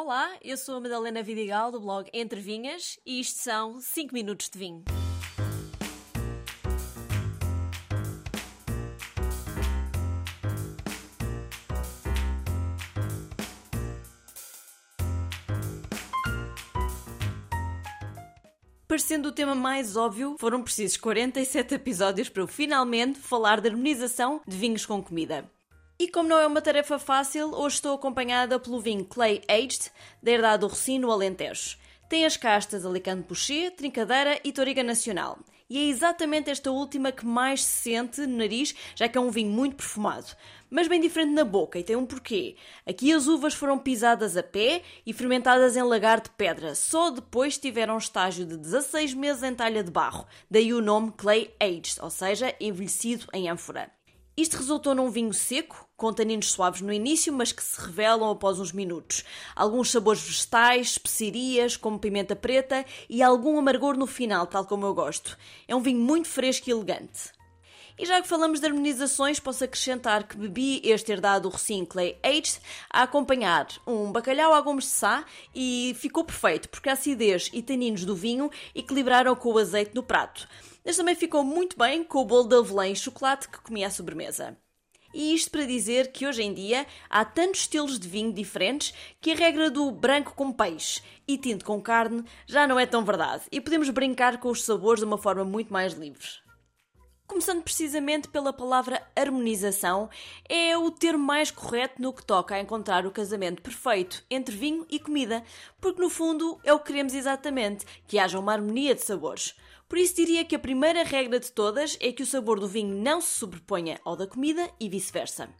Olá, eu sou a Madalena Vidigal do blog Entre Vinhas e isto são 5 minutos de vinho. Parecendo o tema mais óbvio, foram precisos 47 episódios para eu finalmente falar de harmonização de vinhos com comida. E como não é uma tarefa fácil, hoje estou acompanhada pelo vinho Clay Aged, da herdade do Rocinho no Alentejo. Tem as castas Alicante Boucher, Trincadeira e Toriga Nacional. E é exatamente esta última que mais se sente no nariz, já que é um vinho muito perfumado. Mas bem diferente na boca, e tem um porquê. Aqui as uvas foram pisadas a pé e fermentadas em lagar de pedra. Só depois tiveram um estágio de 16 meses em talha de barro. Daí o nome Clay Aged, ou seja, envelhecido em ânfora. Isto resultou num vinho seco, com taninos suaves no início, mas que se revelam após uns minutos. Alguns sabores vegetais, especiarias, como pimenta preta, e algum amargor no final, tal como eu gosto. É um vinho muito fresco e elegante. E já que falamos de harmonizações, posso acrescentar que bebi este herdado Rocinho Clay Aged a acompanhar um bacalhau a gomes de sá e ficou perfeito, porque a acidez e taninos do vinho equilibraram com o azeite no prato. Mas também ficou muito bem com o bolo de avelã e chocolate que comi à sobremesa. E isto para dizer que hoje em dia há tantos estilos de vinho diferentes que a regra do branco com peixe e tinto com carne já não é tão verdade e podemos brincar com os sabores de uma forma muito mais livre. Começando precisamente pela palavra harmonização, é o termo mais correto no que toca a encontrar o casamento perfeito entre vinho e comida, porque no fundo é o que queremos exatamente, que haja uma harmonia de sabores. Por isso diria que a primeira regra de todas é que o sabor do vinho não se sobreponha ao da comida e vice-versa.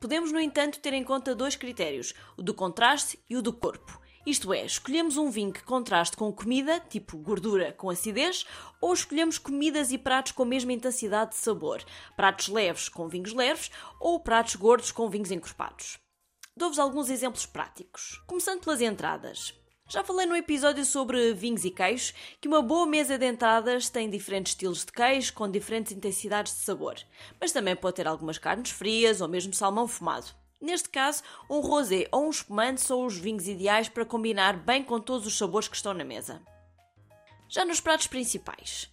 Podemos, no entanto, ter em conta dois critérios: o do contraste e o do corpo. Isto é, escolhemos um vinho que contraste com comida, tipo gordura com acidez, ou escolhemos comidas e pratos com a mesma intensidade de sabor, pratos leves com vinhos leves ou pratos gordos com vinhos encorpados. Dou-vos alguns exemplos práticos. Começando pelas entradas. Já falei no episódio sobre vinhos e queijos que uma boa mesa de entradas tem diferentes estilos de queijo com diferentes intensidades de sabor, mas também pode ter algumas carnes frias ou mesmo salmão fumado. Neste caso, um rosé ou um espumante são os vinhos ideais para combinar bem com todos os sabores que estão na mesa. Já nos pratos principais,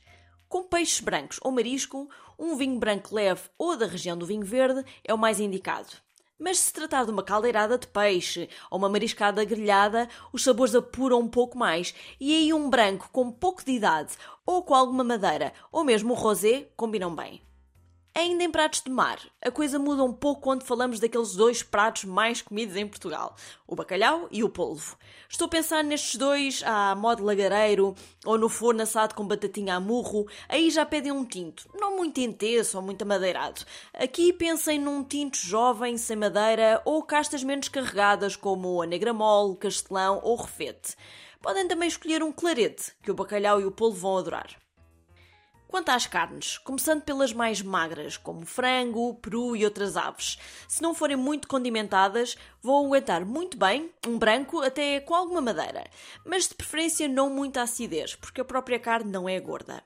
com peixes brancos ou marisco, um vinho branco leve ou da região do vinho verde é o mais indicado. Mas se tratar de uma caldeirada de peixe ou uma mariscada grelhada, os sabores apuram um pouco mais e aí um branco com pouco de idade ou com alguma madeira ou mesmo um rosé combinam bem. Ainda em pratos de mar, a coisa muda um pouco quando falamos daqueles dois pratos mais comidos em Portugal, o bacalhau e o polvo. Estou a pensar nestes dois à modo lagareiro ou no forno assado com batatinha a murro, aí já pedem um tinto, não muito intenso ou muito amadeirado. Aqui pensem num tinto jovem, sem madeira ou castas menos carregadas como a negra mole, castelão ou refete. Podem também escolher um clarete, que o bacalhau e o polvo vão adorar. Quanto às carnes, começando pelas mais magras, como frango, peru e outras aves, se não forem muito condimentadas, vão aguentar muito bem um branco até com alguma madeira, mas de preferência não muita acidez, porque a própria carne não é gorda.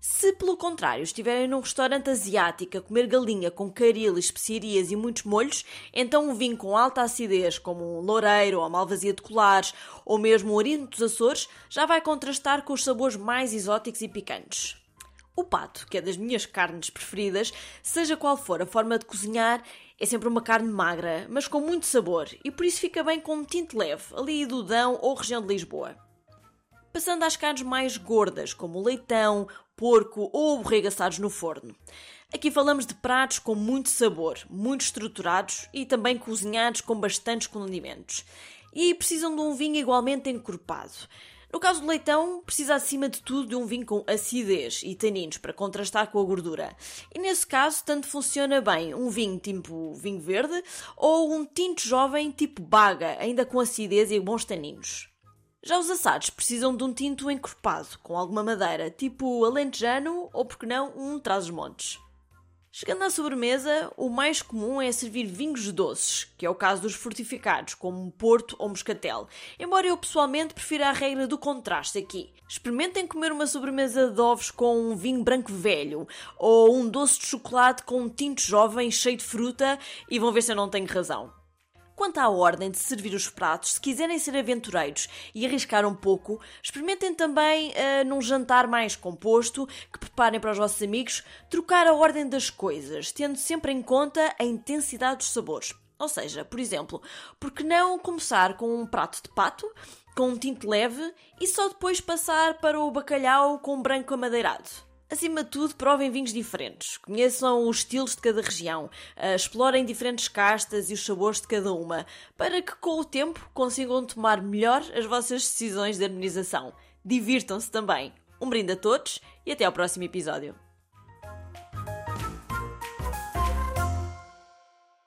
Se, pelo contrário, estiverem num restaurante asiático a comer galinha com caril, especiarias e muitos molhos, então um vinho com alta acidez, como um loureiro ou a malvasia de colares, ou mesmo um orino dos Açores, já vai contrastar com os sabores mais exóticos e picantes. O pato, que é das minhas carnes preferidas, seja qual for a forma de cozinhar, é sempre uma carne magra, mas com muito sabor, e por isso fica bem com um tinto leve, ali do Dão ou região de Lisboa. Passando às carnes mais gordas, como o leitão, porco ou borrego assados no forno. Aqui falamos de pratos com muito sabor, muito estruturados e também cozinhados com bastantes condimentos. E precisam de um vinho igualmente encorpado. No caso do leitão, precisa acima de tudo de um vinho com acidez e taninos para contrastar com a gordura. E nesse caso, tanto funciona bem um vinho tipo vinho verde ou um tinto jovem tipo baga, ainda com acidez e bons taninos. Já os assados precisam de um tinto encorpado, com alguma madeira, tipo alentejano ou, por que não, um traz-os-montes. Chegando à sobremesa, o mais comum é servir vinhos doces, que é o caso dos fortificados, como Porto ou Moscatel. Embora eu pessoalmente prefira a regra do contraste aqui. Experimentem comer uma sobremesa de ovos com um vinho branco velho, ou um doce de chocolate com um tinto jovem cheio de fruta, e vão ver se eu não tenho razão. Quanto à ordem de servir os pratos, se quiserem ser aventureiros e arriscar um pouco, experimentem também, uh, num jantar mais composto, que preparem para os vossos amigos, trocar a ordem das coisas, tendo sempre em conta a intensidade dos sabores. Ou seja, por exemplo, por que não começar com um prato de pato, com um tinto leve e só depois passar para o bacalhau com branco amadeirado? Acima de tudo, provem vinhos diferentes, conheçam os estilos de cada região, uh, explorem diferentes castas e os sabores de cada uma, para que com o tempo consigam tomar melhor as vossas decisões de harmonização. Divirtam-se também. Um brinde a todos e até ao próximo episódio.